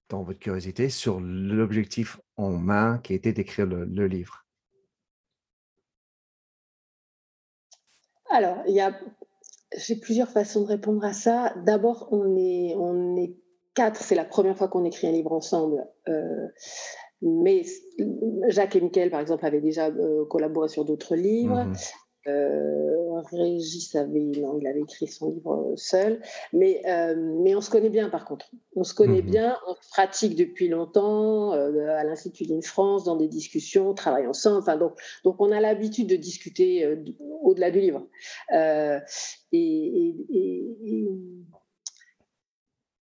dans votre curiosité sur l'objectif en main qui était d'écrire le, livre Alors, il y a, j'ai plusieurs façons de répondre à ça. D'abord, on est, on est quatre, c'est la première fois qu'on écrit un livre ensemble. Euh, mais Jacques et Michael, par exemple, avaient déjà euh, collaboré sur d'autres livres. Mmh euh, Régis avait, il avait écrit son livre seul, mais, euh, mais on se connaît bien par contre. On se connaît mhm. bien, on pratique depuis longtemps euh, à l'Institut d'Ine France, dans des discussions, on travaille ensemble. Enfin, donc, donc on a l'habitude de discuter au-delà du livre. et, et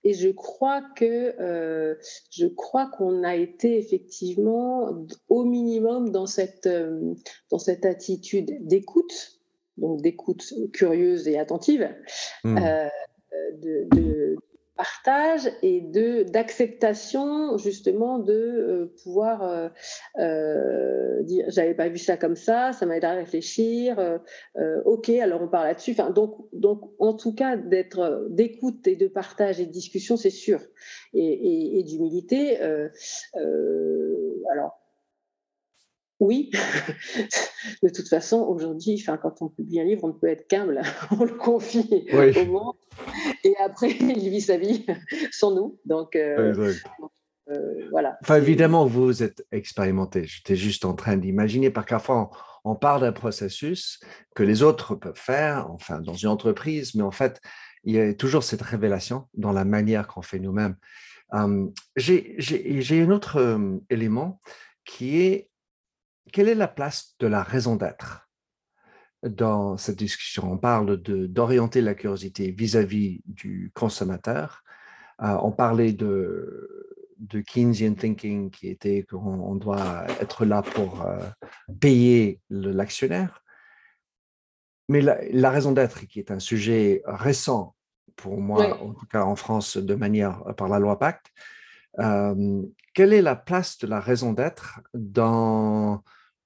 je crois que je crois qu'on a été effectivement au minimum dans cette dans cette attitude d'écoute, donc d'écoute curieuse et attentive, mmh. de, de, partage et de d'acceptation justement de euh, pouvoir euh, euh, dire j'avais pas vu ça comme ça ça m'a aidé à réfléchir ok alors on parle là-dessus. Enfin donc donc en tout cas d'être d'écoute et de partage et de discussion c'est sûr. Et, et d'humilité alors oui, <laughs> de toute façon, aujourd'hui, enfin, quand on publie un livre, on ne peut être qu'humble. <laughs> on le confie au monde et après, <laughs> il vit sa vie <laughs> sans nous. Donc, euh, euh, voilà. Enfin, évidemment, vous êtes expérimenté. J'étais juste en train d'imaginer, par parfois, on, on parle d'un processus que les autres peuvent faire, enfin, dans une entreprise, mais en fait, il y a toujours cette révélation dans la manière qu'on fait nous-mêmes. Hum, j'ai un autre hum, élément qui est quelle est la place de la raison d'être? Dans cette discussion On parle d'orienter la curiosité vis-à-vis du consommateur. Euh, on parlait de, de Keynesian thinking qui était qu'on doit être là pour euh, payer l'actionnaire. Mais la, raison d'être, qui est un sujet récent pour moi, en tout cas en France, de manière par la loi Pacte, euh, quelle est la place de la raison d'être dans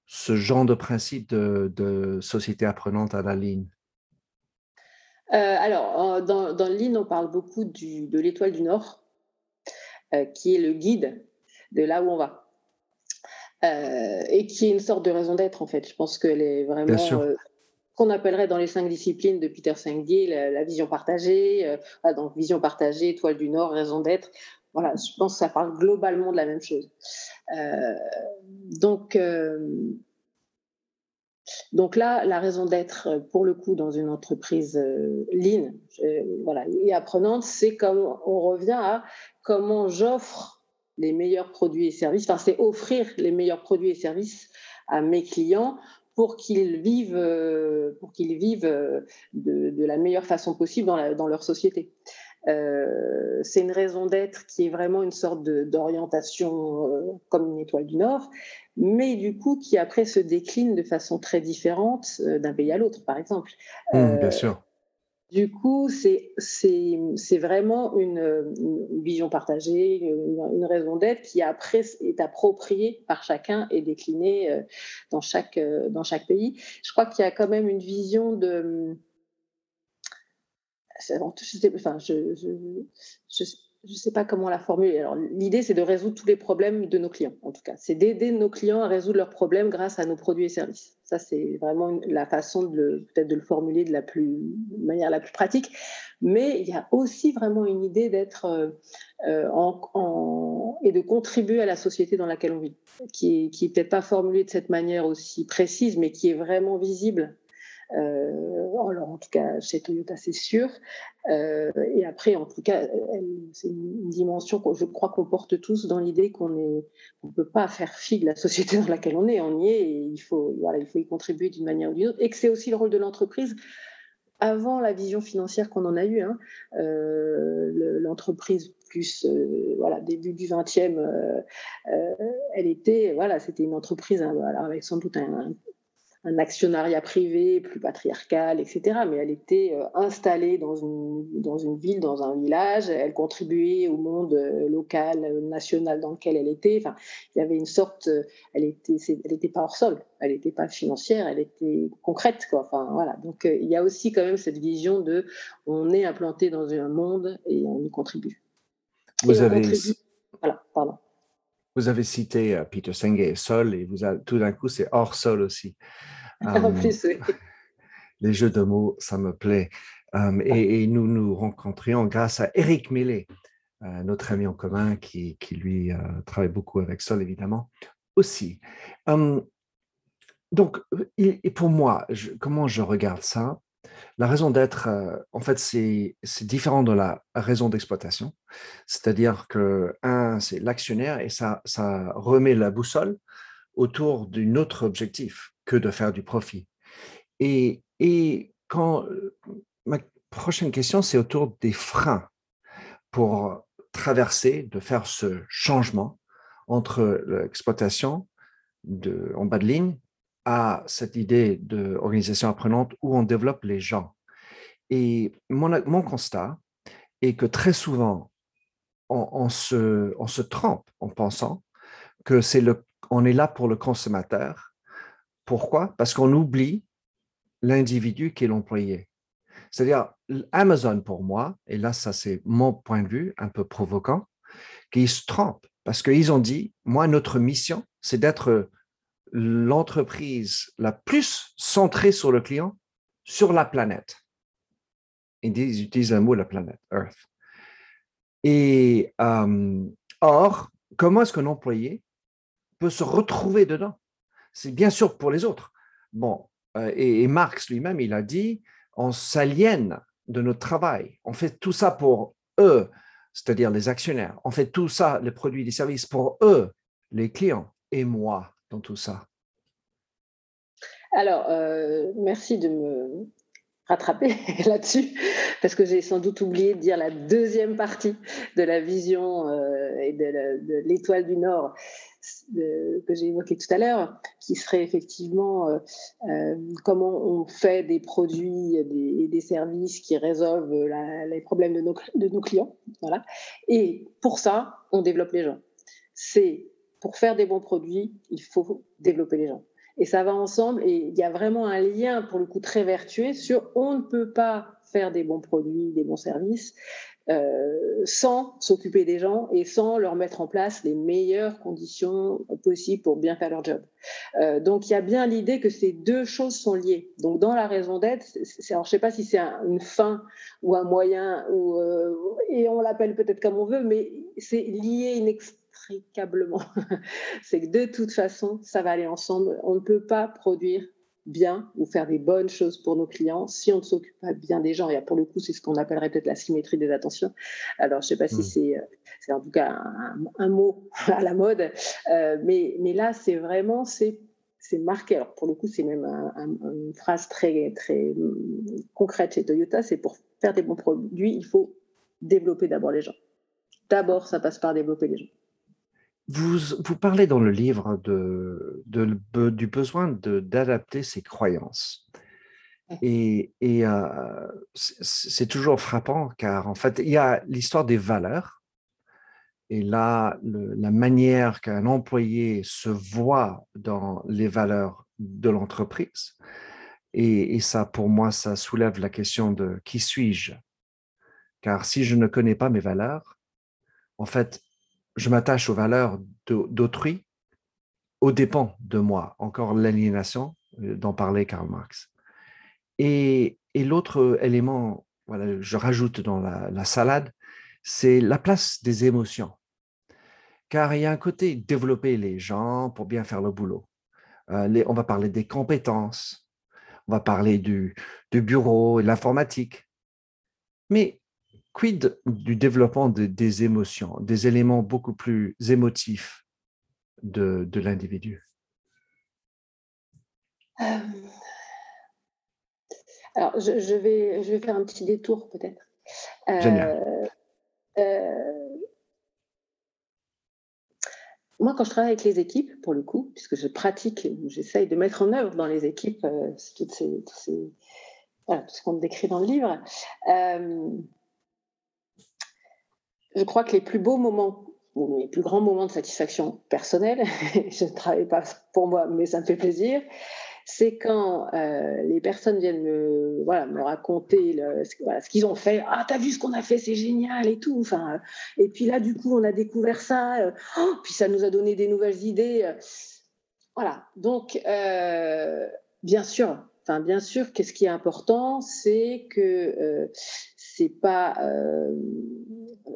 ce genre de principe de, société apprenante à la ligne? Euh, Alors, dans, dans, le Lean, on parle beaucoup du, de l'étoile du Nord, euh, qui est le guide de là où on va. Euh, et qui est une sorte de raison d'être, en fait. Je pense qu'elle est vraiment qu'on appellerait dans les cinq disciplines de Peter Senge la, vision partagée, donc vision partagée, étoile du Nord, raison d'être. Voilà, je pense que ça parle globalement de la même chose. Euh, donc, euh, donc là, la raison d'être, pour le coup, dans une entreprise euh, lean voilà, et apprenante, c'est comme on revient à comment j'offre les meilleurs produits et services, enfin, c'est offrir les meilleurs produits et services à mes clients pour qu'ils vivent, pour qu'ils vivent de, la meilleure façon possible dans leur société. Euh, c'est une raison d'être qui est vraiment une sorte d'orientation euh, comme une étoile du Nord, mais du coup qui après se décline de façon très différente euh, d'un pays à l'autre, par exemple. Mmh, bien sûr. Du coup, c'est vraiment une, vision partagée, une, raison d'être qui après est appropriée par chacun et déclinée dans chaque, dans chaque pays. Je crois qu'il y a quand même une vision de je ne sais pas comment la formuler. Alors, l'idée, c'est de résoudre tous les problèmes de nos clients, en tout cas. C'est d'aider nos clients à résoudre leurs problèmes grâce à nos produits et services. Ça, c'est vraiment la façon de peut-être de le formuler de la manière la plus pratique. Mais il y a aussi vraiment une idée d'être euh, euh, et de contribuer à la société dans laquelle on vit, qui est, qui est peut-être pas formulée de cette manière aussi précise, mais qui est vraiment visible alors en tout cas chez Toyota c'est sûr. Euh, et après en tout cas c'est une dimension que je crois qu'on porte tous dans l'idée qu'on on peut pas faire fi de la société dans laquelle on est. On y est et il faut voilà il faut y contribuer d'une manière ou d'une autre. Et que c'est aussi le rôle de l'entreprise avant la vision financière qu'on en a eue. Hein. L'entreprise plus voilà début du 20e, elle était voilà c'était une entreprise hein, avec sans doute un, un actionnariat privé plus patriarcal, etc. Mais elle était euh, installée dans une, dans une ville, dans un village. Elle contribuait au monde euh, local, euh, national dans lequel elle était. Enfin, il y avait une sorte. Elle était, elle n'était pas hors sol. Elle n'était pas financière. Elle était concrète, quoi. Enfin, voilà. Donc, il y a aussi quand même cette vision de on est implanté dans un monde et on y contribue. Vous avez. Voilà, pardon. Vous avez cité Peter Senge Sol et vous tout d'un coup c'est hors sol aussi. <laughs> en plus, <laughs> Les jeux de mots, ça me plaît. et, nous nous rencontrions grâce à Eric Millet, euh, notre ami en commun qui, qui lui euh, travaille beaucoup avec Sol, évidemment, aussi. donc, et pour moi, comment je regarde ça? La raison d'être, euh, en fait, c'est différent de la raison d'exploitation. C'est-à-dire que, un, c'est l'actionnaire et ça, ça remet la boussole autour d'un autre objectif que de faire du profit. Et, et quand ma prochaine question, c'est autour des freins pour traverser, de faire ce changement entre l'exploitation en bas de ligne à cette idée d'organisation apprenante où on développe les gens. Et mon, mon constat est que très souvent, on, se, on se trompe en pensant que c'est le, on est là pour le consommateur pourquoi? Parce qu'on oublie l'individu qui est l'employé. C'est-à-dire, Amazon pour moi, et là, ça c'est mon point de vue un peu provoquant, qu'ils se trompent parce qu'ils ont dit, moi, notre mission, c'est d'être l'entreprise la plus centrée sur le client sur la planète. Ils utilisent un mot, la planète, Earth. Et euh, or, comment est-ce qu'un employé peut se retrouver dedans? C'est bien sûr pour les autres. Bon, euh, et, Marx lui-même, il a dit, on s'aliène de notre travail. On fait tout ça pour eux, c'est-à-dire les actionnaires. On fait tout ça, les produits et les services pour eux, les clients, et moi dans tout ça? Alors, euh, merci de me rattraper <laughs> là-dessus, parce que j'ai sans doute oublié de dire la deuxième partie de la vision euh, et de l'étoile du Nord que j'ai évoqué tout à l'heure, qui serait effectivement euh, comment on fait des produits et des, services qui résolvent les problèmes de nos, de nos clients. Voilà. Et pour ça, on développe les gens. C'est pour faire des bons produits, il faut développer les gens. Et ça va ensemble et il y a vraiment un lien pour le coup très vertueux sur on ne peut pas faire des bons produits, des bons services euh, sans s'occuper des gens et sans leur mettre en place les meilleures conditions possibles pour bien faire leur job. Euh, donc il y a bien l'idée que ces deux choses sont liées. Donc dans la raison d'être, je sais pas si c'est une fin ou un moyen ou euh, et on l'appelle peut-être comme on veut, mais c'est lié inextricablement. <laughs> c'est que de toute façon, ça va aller ensemble. On ne peut pas produire bien ou faire des bonnes choses pour nos clients si on ne s'occupe pas bien des gens. Et pour le coup, c'est ce qu'on appellerait peut-être la symétrie des attentions. Alors, je ne sais pas si hmm. euh, c'est, en tout cas un, mot <laughs> à la mode, euh, mais, mais là, c'est vraiment, c'est, c'est marqué. Alors, pour le coup, c'est même une phrase très, très hum, concrète chez Toyota, c'est pour faire des bons produits, il faut développer d'abord les gens. D'abord, ça passe par développer les gens. Vous, vous, parlez dans le livre de, de, du besoin d'adapter ses croyances. Et, et euh, c'est toujours frappant car en fait, il y a l'histoire des valeurs. Et là, la manière qu'un employé se voit dans les valeurs de l'entreprise. Et, et, ça, pour moi, ça soulève la question de qui suis-je? Car si je ne connais pas mes valeurs, en fait, je m'attache aux valeurs d'autrui au dépens de moi. Encore l'aliénation euh, dont parlait Karl Marx. Et, l'autre élément, voilà, je rajoute dans la, salade, c'est la place des émotions. Car il y a un côté développer les gens pour bien faire le boulot. Euh, on va parler des compétences, on va parler du, du bureau et de l'informatique. Mais quid du développement des émotions, des éléments beaucoup plus émotifs de, l'individu? Euh, Alors, je, vais, je vais faire un petit détour peut-être. Génial. Moi, quand je travaille avec les équipes, pour le coup, puisque je pratique, j'essaye de mettre en œuvre dans les équipes euh, toutes ces, voilà, tout ce qu'on décrit dans le livre, euh, je crois que les plus beaux moments, ou les plus grands moments de satisfaction personnelle, <laughs> je ne travaille pas pour moi, mais ça me fait plaisir, c'est quand euh, les personnes viennent me, voilà, me raconter ce, qu'ils ont fait. Ah, t'as vu ce qu'on a fait, c'est génial et tout. Enfin, et puis là, du coup, on a découvert ça. Euh, oh, puis ça nous a donné des nouvelles idées. Voilà. Donc, euh, bien sûr, enfin, bien sûr, qu'est-ce qui est important, c'est que c'est pas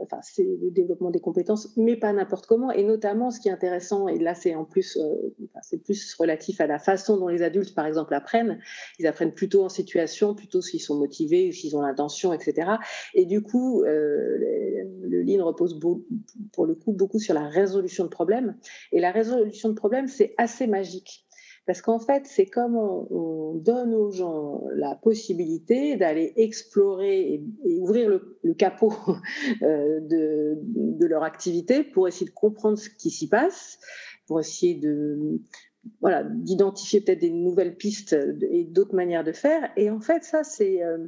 enfin, c'est le développement des compétences, mais pas n'importe comment. Et notamment, ce qui est intéressant, et là, c'est en plus, euh, c'est plus relatif à la façon dont les adultes, par exemple, apprennent. Ils apprennent plutôt en situation, plutôt s'ils sont motivés, s'ils ont l'intention, etc. Et du coup, euh, le Lean repose pour le coup beaucoup sur la résolution de problèmes. Et la résolution de problèmes, c'est assez magique. Parce qu'en fait, c'est comme on, donne aux gens la possibilité d'aller explorer et, ouvrir le, capot <laughs> euh, de, leur activité pour essayer de comprendre ce qui s'y passe, pour essayer de voilà, d'identifier peut-être des nouvelles pistes et d'autres manières de faire. Et en fait, ça, c'est, euh,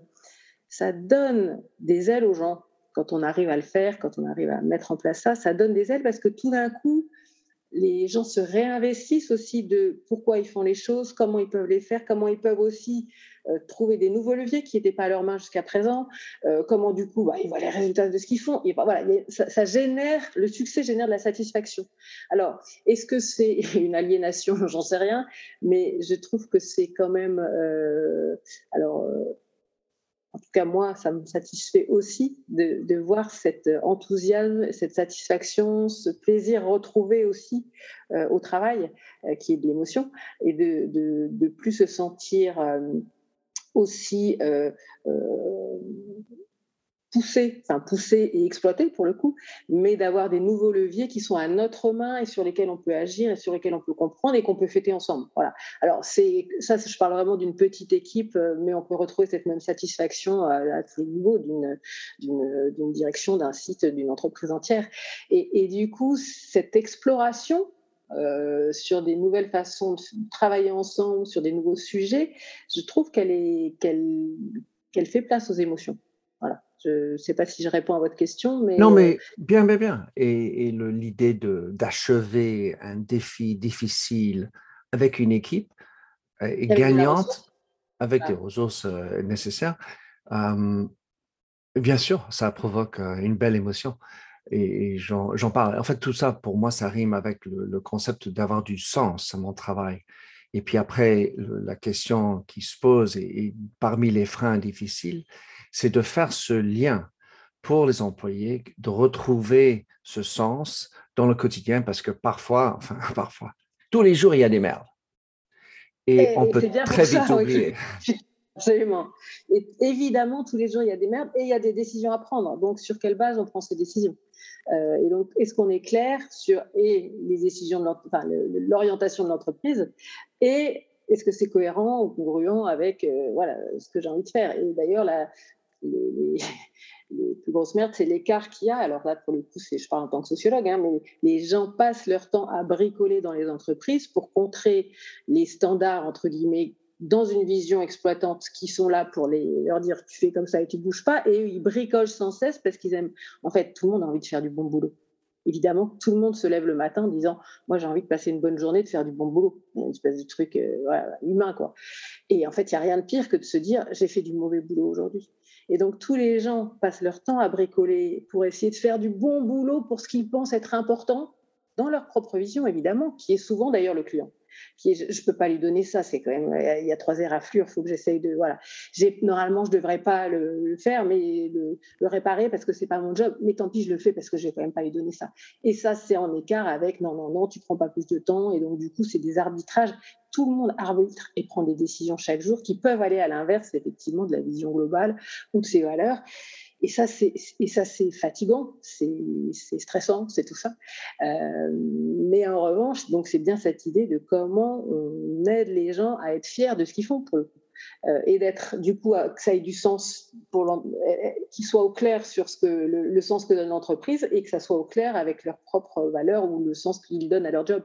ça donne des ailes aux gens quand on arrive à le faire, quand on arrive à mettre en place ça, ça donne des ailes parce que tout d'un coup, les gens se réinvestissent aussi de pourquoi ils font les choses, comment ils peuvent les faire, comment ils peuvent aussi euh, trouver des nouveaux leviers qui n'étaient pas à leur main jusqu'à présent, euh, comment du coup bah, ils voient les résultats de ce qu'ils font. Et bah, voilà, ça, génère, le succès génère de la satisfaction. Alors, est-ce que c'est <laughs> une aliénation? J'en sais rien, mais je trouve que c'est quand même. Euh, alors en tout cas moi, ça me satisfait aussi de, voir cet enthousiasme, cette satisfaction, ce plaisir retrouvé aussi euh, au travail, euh, qui est de l'émotion, et de, plus se sentir euh, aussi pousser, enfin pousser et exploiter pour le coup, mais d'avoir des nouveaux leviers qui sont à notre main et sur lesquels on peut agir et sur lesquels on peut comprendre et qu'on peut fêter ensemble. Voilà. Alors c'est ça, je parle vraiment d'une petite équipe, euh, mais on peut retrouver cette même satisfaction à, tous les niveaux d'une direction, d'un site, d'une entreprise entière. Et, du coup, cette exploration euh, sur des nouvelles façons de travailler ensemble, sur des nouveaux sujets, je trouve qu'elle fait place aux émotions. Voilà. Je ne sais pas si je réponds à votre question, mais... Non, mais euh, bien, bien, bien. Et, l'idée d'achever un défi difficile avec une équipe euh, et gagnante, avec les ressources euh, nécessaires, bien sûr, ça provoque une belle émotion. Et, j'en parle. En fait, tout ça, pour moi, ça rime avec le, concept d'avoir du sens à mon travail. Et puis après, la question qui se pose, et parmi les freins difficiles, c'est de faire ce lien pour les employés, de retrouver ce sens dans le quotidien, parce que parfois, <laughs> enfin parfois, tous les jours, il y a des merdes. Et, on peut très vite oublier. <laughs> Absolument. Et évidemment, tous les jours, il y a des merdes et il y a des décisions à prendre. Donc, sur quelle base on prend ces décisions? Euh, Et donc, est-ce qu'on est clair sur et les décisions de l'orientation de l'entreprise et est-ce que c'est cohérent ou congruent avec euh, voilà, ce que j'ai envie de faire? Et d'ailleurs, la, <laughs> les, plus grosses merdes, c'est l'écart qu'il y a. Alors là, pour le coup, je parle en tant que sociologue, hein, mais les gens passent leur temps à bricoler dans les entreprises pour contrer les standards, entre guillemets, dans une vision exploitante qui sont là pour leur dire tu fais comme ça et tu bouges pas, et ils bricolent sans cesse parce qu'ils aiment. En fait, tout le monde a envie de faire du bon boulot. Évidemment, tout le monde se lève le matin en disant Moi, j'ai envie de passer une bonne journée, de faire du bon boulot. Une espèce de truc euh, humain, quoi. Et en fait, il n'y a rien de pire que de se dire J'ai fait du mauvais boulot aujourd'hui. Et donc, tous les gens passent leur temps à bricoler pour essayer de faire du bon boulot pour ce qu'ils pensent être important, dans leur propre vision, évidemment, qui est souvent d'ailleurs le client je ne peux pas lui donner ça, c'est quand même, il y a trois éraflures, il faut que j'essaye de, voilà. Normalement, je ne devrais pas le, faire, mais le, réparer parce que c'est pas mon job, mais tant pis, je le fais parce que je vais quand même pas lui donner ça. Et ça, c'est en écart avec, non, non, non, tu prends pas plus de temps, et donc du coup, c'est des arbitrages. Tout le monde arbitre et prend des décisions chaque jour qui peuvent aller à l'inverse, effectivement, de la vision globale ou de ses valeurs. Et ça, c'est, et ça, c'est fatigant, c'est, stressant, c'est tout ça. Euh, mais en revanche, donc c'est bien cette idée de comment on aide les gens à être fiers de ce qu'ils font pour coup. et d'être du coup que ça ait du sens pour qu'il soit au clair sur ce que le, sens que donne l'entreprise et que ça soit au clair avec leurs propres valeurs ou le sens qu'ils donnent à leur job.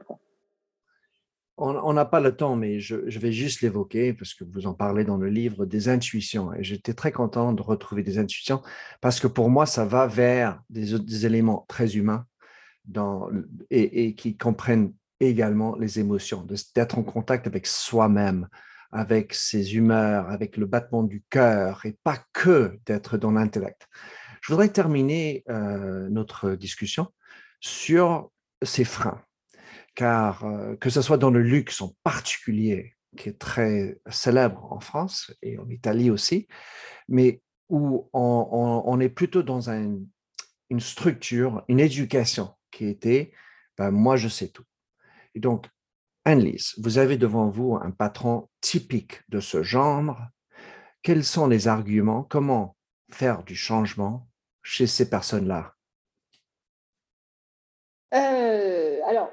On n'a pas le temps, mais je, vais juste l'évoquer parce que vous en parlez dans le livre des intuitions. Et j'étais très content de retrouver des intuitions parce que pour moi, ça va vers des, éléments très humains et, qui comprennent également les émotions, d'être en contact avec soi-même, avec ses humeurs, avec le battement du cœur et pas que d'être dans l'intellect. Je voudrais terminer euh, notre discussion sur ces freins car euh, que ce soit dans le luxe en particulier, qui est très célèbre en France et en Italie aussi, mais où on, est plutôt dans une structure, une éducation qui était ben, moi je sais tout. Et donc, Annelise, vous avez devant vous un patron typique de ce genre. Quels sont les arguments? Comment faire du changement chez ces personnes-là? Euh, Alors,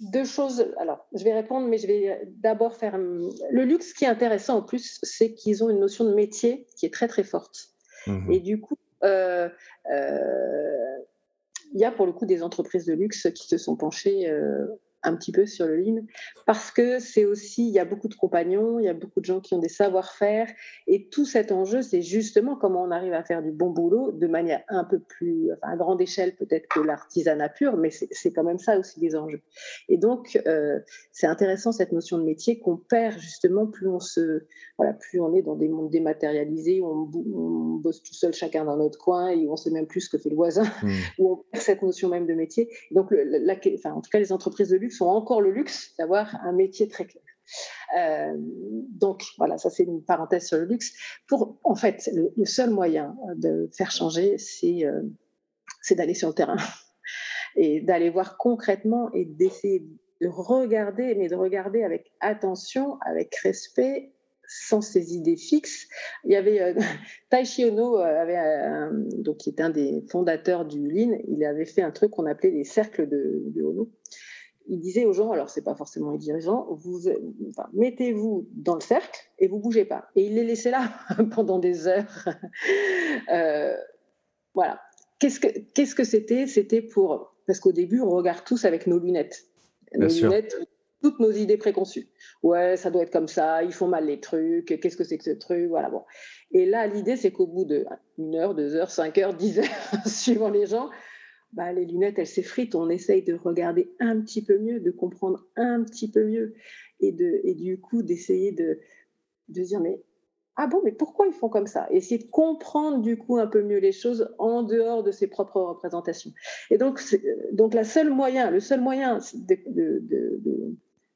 deux choses. Alors, je vais répondre, mais je vais d'abord faire. Le luxe, ce qui est intéressant en plus, c'est qu'ils ont une notion de métier qui est très très forte. Mmh Et du coup, euh, euh, il y a pour le coup des entreprises de luxe qui se sont penchées euh, un petit peu sur le lean parce que c'est aussi, il y a beaucoup de compagnons, il y a beaucoup de gens qui ont des savoir-faire et tout cet enjeu, c'est justement comment on arrive à faire du bon boulot de manière un peu plus, enfin, à grande échelle peut-être que l'artisanat pur, mais c'est quand même ça aussi des enjeux. Et donc, euh, c'est intéressant cette notion de métier qu'on perd justement plus on se, voilà, plus on est dans des mondes dématérialisés, où on, bosse tout seul chacun dans notre coin et où on sait même plus ce que fait le voisin, mmh. <laughs> où on perd cette notion même de métier. Donc, la, enfin, en tout cas, les entreprises de luxe sont encore le luxe d'avoir un métier très clair. Euh, donc voilà, ça c'est une parenthèse sur le luxe. Pour en fait, le, seul moyen de faire changer, c'est euh, d'aller sur le terrain <laughs> et d'aller voir concrètement et d'essayer de regarder, mais de regarder avec attention, avec respect, sans ses idées fixes. Il y avait euh, <laughs> Taishi Ono, avait, donc, qui est un des fondateurs du Lean, il avait fait un truc qu'on appelait les cercles de Ono il disait aux gens, alors c'est pas forcément les dirigeants, vous, mettez-vous dans le cercle et vous bougez pas. Et il les laissait là <laughs> pendant des heures. Euh, voilà. Qu'est-ce que qu'est-ce que c'était? C'était pour parce qu'au début on regarde tous avec nos lunettes, nos lunettes, toutes nos idées préconçues. Ouais, ça doit être comme ça. Ils font mal les trucs. Qu'est-ce que c'est que ce truc? Voilà bon. Et là l'idée c'est qu'au bout de une heure, deux heures, cinq heures, dix heures, <laughs> suivant les gens, bah, les lunettes, elles s'effritent. On essaye de regarder un petit peu mieux, de comprendre un petit peu mieux et, de, et du coup d'essayer de, de dire mais ah bon, mais pourquoi ils font comme ça? Essayer de comprendre du coup un peu mieux les choses en dehors de ses propres représentations. Et donc, donc la seule moyen, le seul moyen de, de, de,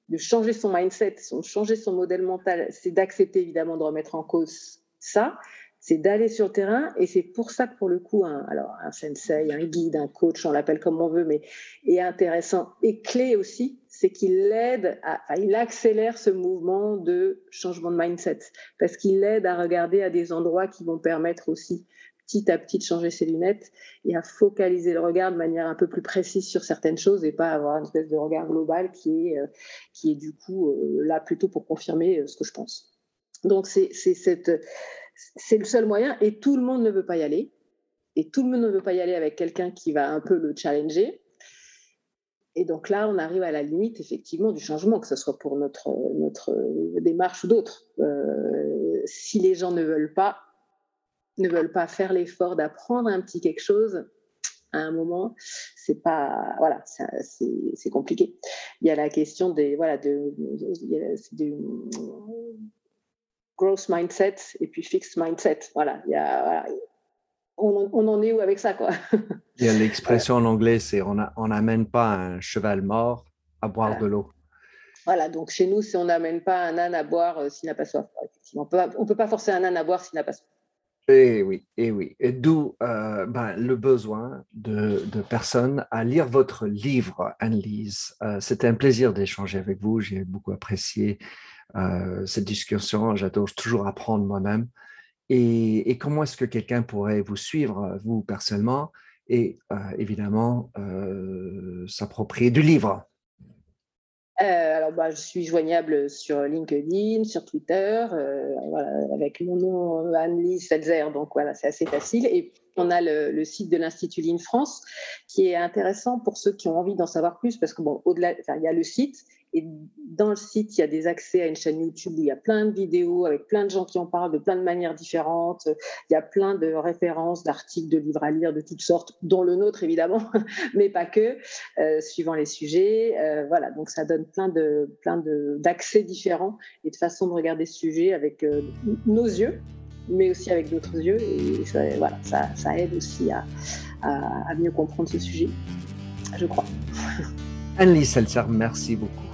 de changer son mindset, de changer son modèle mental, c'est d'accepter évidemment de remettre en cause ça, c'est d'aller sur le terrain et c'est pour ça que pour le coup, un, alors un sensei, un guide, un coach, on l'appelle comme on veut, mais est intéressant et clé aussi, c'est qu'il aide, à, il accélère ce mouvement de changement de mindset parce qu'il aide à regarder à des endroits qui vont permettre aussi petit à petit de changer ses lunettes et à focaliser le regard de manière un peu plus précise sur certaines choses et pas avoir une espèce de regard global qui est, euh, qui est du coup euh, là plutôt pour confirmer euh, ce que je pense. Donc c'est cette c'est le seul moyen et tout le monde ne veut pas y aller. Et tout le monde ne veut pas y aller avec quelqu'un qui va un peu le challenger. Et donc là, on arrive à la limite, effectivement, du changement, que ce soit pour notre, notre démarche ou d'autres. Euh, si les gens ne veulent pas, ne veulent pas faire l'effort d'apprendre un petit quelque chose, à un moment, c'est pas, voilà, c'est compliqué. Il y a la question des, voilà, de, de growth mindset et puis fixed mindset. Voilà, il y a, on, on, en est où avec ça quoi? <laughs> Il y a l'expression en anglais, c'est on n'amène pas un cheval mort à boire de l'eau. Voilà, donc chez nous, c'est on n'amène pas un âne à boire euh, s'il n'a pas soif. On peut, ne peut pas forcer un âne à boire s'il n'a pas soif. Et eh oui, et eh oui. Et d'où euh, ben, le besoin de, de, personnes à lire votre livre, Anne-Lise. Euh, C'était un plaisir d'échanger avec vous. J'ai beaucoup apprécié euh, cette discussion. J'adore toujours apprendre moi-même. Et, comment est-ce que quelqu'un pourrait vous suivre, vous personnellement, et euh, évidemment euh, s'approprier du livre? Euh, alors, bah, je suis joignable sur LinkedIn, sur Twitter, euh, avec mon nom Anne-Lise Selzer, donc voilà, c'est assez facile. Et on a le, site de l'Institut Ligne France qui est intéressant pour ceux qui ont envie d'en savoir plus, parce que bon, au-delà, il y a le site et dans le site, il y a des accès à une chaîne YouTube où il y a plein de vidéos avec plein de gens qui en parlent de plein de manières différentes. Il y a plein de références, d'articles, de livres à lire de toutes sortes, dont le nôtre évidemment, <laughs> mais pas que, euh, suivant les sujets. Euh, voilà, donc ça donne plein de plein d'accès différents et de façons de regarder ce sujet avec euh, nos yeux, mais aussi avec d'autres yeux. Et ça, voilà, ça, ça aide aussi à, à, mieux comprendre ce sujet, je crois. <laughs> Anne-Lise merci beaucoup.